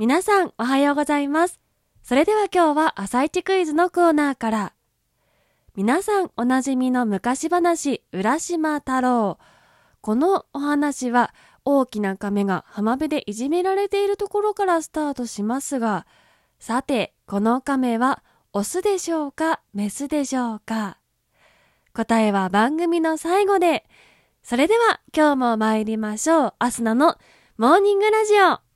皆さんおはようございます。それでは今日は朝一クイズのコーナーから。皆さんおなじみの昔話、浦島太郎。このお話は大きな亀が浜辺でいじめられているところからスタートしますが、さて、この亀はオスでしょうか、メスでしょうか。答えは番組の最後で。それでは今日も参りましょう。アスナのモーニングラジオ。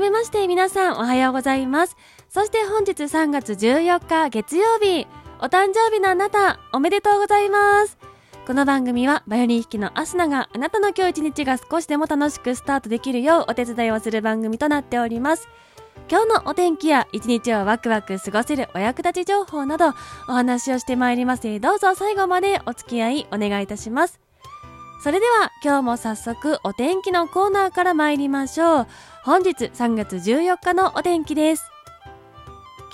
改めまして皆さんおはようございます。そして本日3月14日月曜日、お誕生日のあなた、おめでとうございます。この番組はバイオリン弾きのアスナがあなたの今日一日が少しでも楽しくスタートできるようお手伝いをする番組となっております。今日のお天気や一日をワクワク過ごせるお役立ち情報などお話をしてまいりますどうぞ最後までお付き合いお願いいたします。それでは今日も早速お天気のコーナーから参りましょう。本日3月14日のお天気です。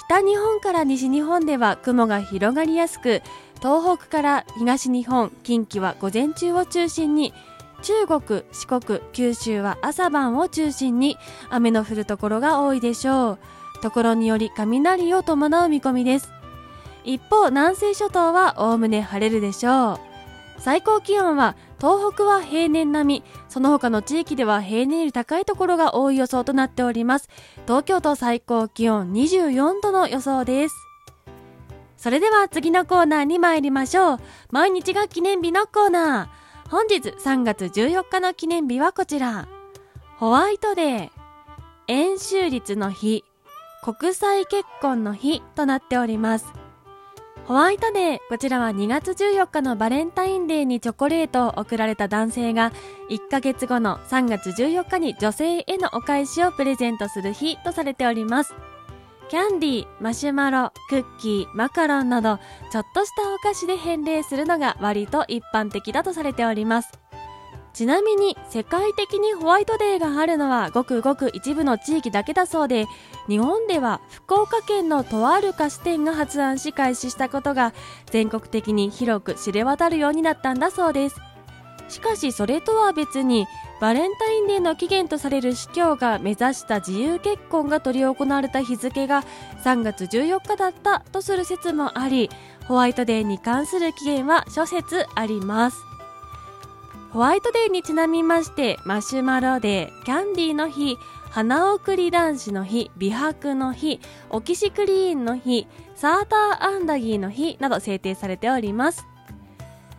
北日本から西日本では雲が広がりやすく、東北から東日本、近畿は午前中を中心に、中国、四国、九州は朝晩を中心に雨の降るところが多いでしょう。ところにより雷を伴う見込みです。一方、南西諸島はおおむね晴れるでしょう。最高気温は東北は平年並み、その他の地域では平年より高いところが多い予想となっております。東京都最高気温24度の予想です。それでは次のコーナーに参りましょう。毎日が記念日のコーナー。本日3月14日の記念日はこちら。ホワイトデー、円周率の日、国際結婚の日となっております。ホワイトデー、こちらは2月14日のバレンタインデーにチョコレートを贈られた男性が1ヶ月後の3月14日に女性へのお返しをプレゼントする日とされております。キャンディー、マシュマロ、クッキー、マカロンなど、ちょっとしたお菓子で返礼するのが割と一般的だとされております。ちなみに世界的にホワイトデーがあるのはごくごく一部の地域だけだそうで日本では福岡県のとある菓子店が発案し開始したことが全国的に広く知れ渡るようになったんだそうです。しかしそれとは別にバレンタインデーの起源とされる司教が目指した自由結婚が執り行われた日付が3月14日だったとする説もありホワイトデーに関する起源は諸説あります。ホワイトデーにちなみまして、マシュマロデー、キャンディーの日、花送り男子の日、美白の日、オキシクリーンの日、サーターアンダギーの日など制定されております。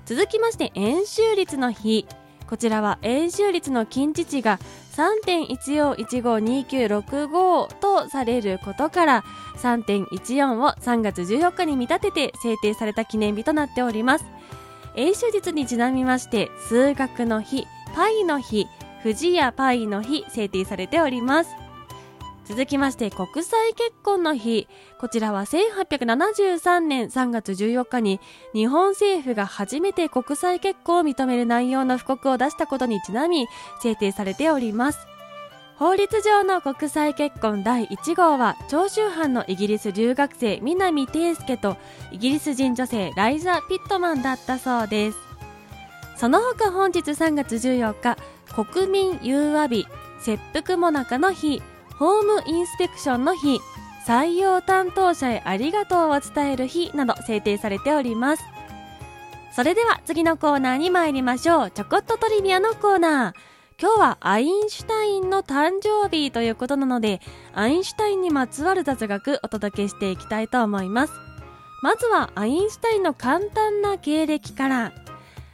続きまして、円周率の日。こちらは円周率の近似値が3.14152965とされることから3.14を3月14日に見立てて制定された記念日となっております。英手術にちなみまして数学の日パイの日富士やパイの日制定されております。続きまして国際結婚の日。こちらは1873年3月14日に日本政府が初めて国際結婚を認める内容の布告を出したことにちなみ制定されております。法律上の国際結婚第1号は長州藩のイギリス留学生南貞介とイギリス人女性ライザ・ピットマンだったそうです。その他本日3月14日国民融和日切腹もなかの日ホームインスペクションの日採用担当者へありがとうを伝える日など制定されております。それでは次のコーナーに参りましょう。ちょこっとトリビアのコーナー。今日はアインシュタインの誕生日ということなので、アインシュタインにまつわる雑学お届けしていきたいと思います。まずはアインシュタインの簡単な経歴から。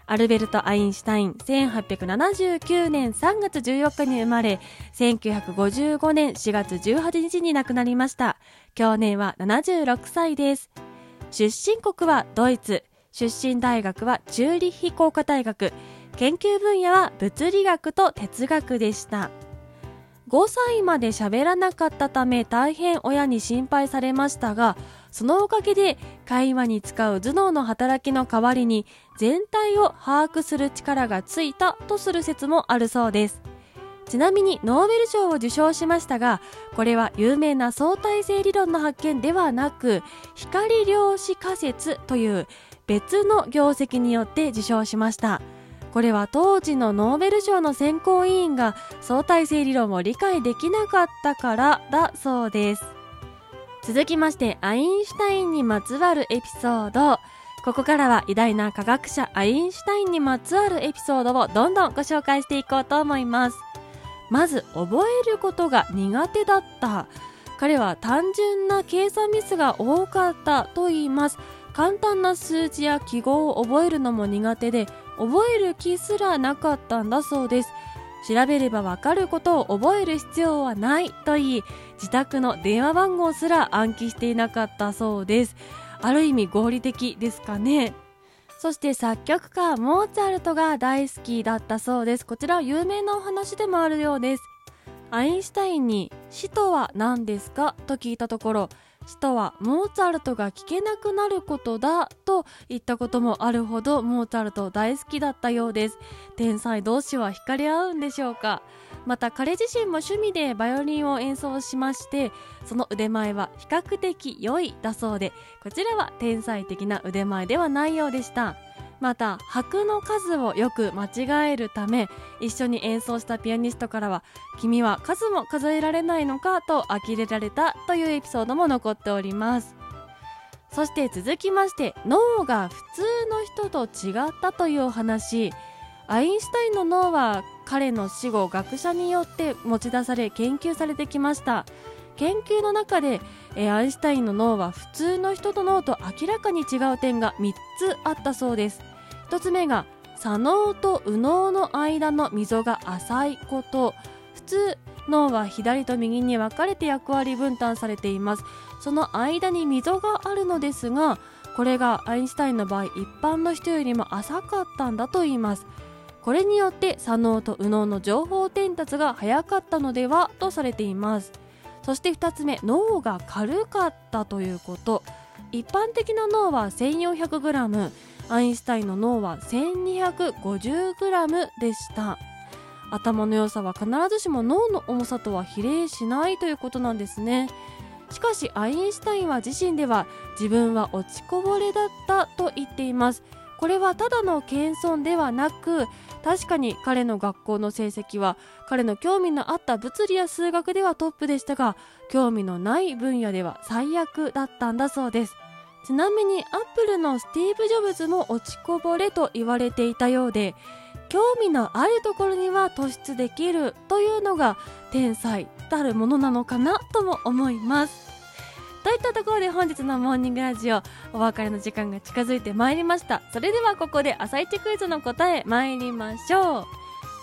アルベルト・アインシュタイン、1879年3月14日に生まれ、1955年4月18日に亡くなりました。去年は76歳です。出身国はドイツ、出身大学はチューリッヒ工科大学、研究分野は物理学と哲学でした。5歳まで喋らなかったため大変親に心配されましたが、そのおかげで会話に使う頭脳の働きの代わりに全体を把握する力がついたとする説もあるそうですちなみにノーベル賞を受賞しましたがこれは有名な相対性理論の発見ではなく光量子仮説という別の業績によって受賞しましたこれは当時のノーベル賞の選考委員が相対性理論を理解できなかったからだそうです。続きましてアインシュタインにまつわるエピソード。ここからは偉大な科学者アインシュタインにまつわるエピソードをどんどんご紹介していこうと思います。まず覚えることが苦手だった。彼は単純な計算ミスが多かったと言います。簡単な数字や記号を覚えるのも苦手で覚える気すらなかったんだそうです。調べればわかることを覚える必要はないと言い自宅の電話番号すら暗記していなかったそうです。ある意味合理的ですかね。そして作曲家モーツァルトが大好きだったそうです。こちらは有名なお話でもあるようです。アインシュタインに死とは何ですか？と聞いたところ死とはモーツァルトが聴けなくなることだと言ったこともあるほどモーツァルト大好きだったようです。天才同士は惹かれ合うんでしょうか？また彼自身も趣味でバイオリンを演奏しましてその腕前は比較的良いだそうでこちらは天才的な腕前ではないようでした。また拍の数をよく間違えるため一緒に演奏したピアニストからは君は数も数えられないのかと呆れられたというエピソードも残っております。そして続きまして脳が普通の人と違ったというお話。アインシュタインの脳は彼の死後学者によって持ち出され研究されてきました。研究の中で、えアインシュタインの脳は普通の人と脳と明らかに違う点が3つあったそうです。1つ目が左脳と右脳の間の溝が浅いこと。普通脳は左と右に分かれて役割分担されています。その間に溝があるのですがこれがアインシュタインの場合一般の人よりも浅かったんだと言います。これによって左脳と右脳の情報伝達が早かったのではとされています。そして2つ目脳が軽かったということ。一般的な脳は 1400g アインシュタインの脳は 1250g でした。頭の良さは必ずしも脳の重さとは比例しないということなんですね。しかしアインシュタインは自身では自分は落ちこぼれだったと言っています。これはただの謙遜ではなく確かに彼の学校の成績は彼の興味のあった物理や数学ではトップでしたが興味のない分野では最悪だったんだそうです。ちなみにアップルのスティーブ・ジョブズも落ちこぼれと言われていたようで興味のあるところには突出できるというのが天才たるものなのかなとも思います。いったところで本日のモーニングラジオお別れの時間が近づいてまいりました。それではここで朝一クイズの答え参りましょ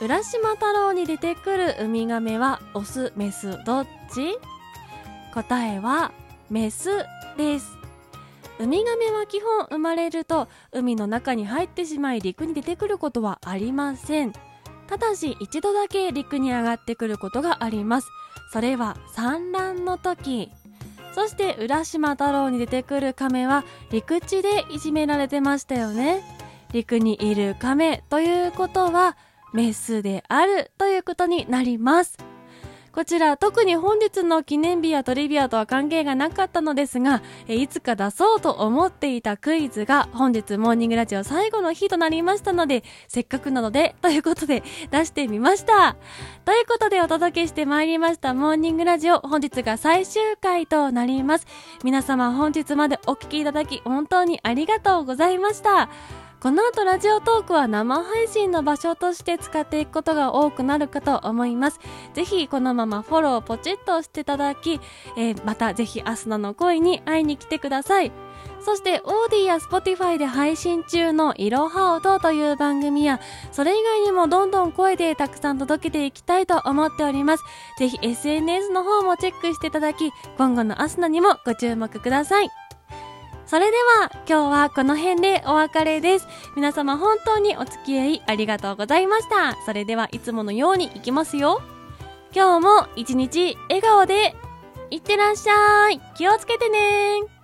う。浦島太郎に出てくるウミガメはオスメスどっち？答えはメスです。ウミガメは基本生まれると海の中に入ってしまい陸に出てくることはありません。ただし一度だけ陸に上がってくることがあります。それは産卵の時。そして浦島太郎に出てくる亀は陸地でいじめられてましたよね。陸にいる亀ということはメスであるということになります。こちら特に本日の記念日やトリビアとは関係がなかったのですが、いつか出そうと思っていたクイズが本日モーニングラジオ最後の日となりましたので、せっかくなので、ということで出してみました。ということでお届けしてまいりましたモーニングラジオ本日が最終回となります。皆様本日までお聴きいただき本当にありがとうございました。この後 Radiotalk は生配信の場所として使っていくことが多くなるかと思います。ぜひこのままフォローポチッとしていただき、えー、またぜひアスナの声に会いに来てください。そして、 AuDeeや Spotifyで配信中のいろはおとという番組や、それ以外にもどんどん声でたくさん届けていきたいと思っております。ぜひ SNS の方もチェックしていただき、今後のアスナにもご注目ください。それでは今日はこの辺でお別れです。皆様本当にお付き合いありがとうございました。それではいつものようにいきますよ。今日も一日笑顔でいってらっしゃい。気をつけてね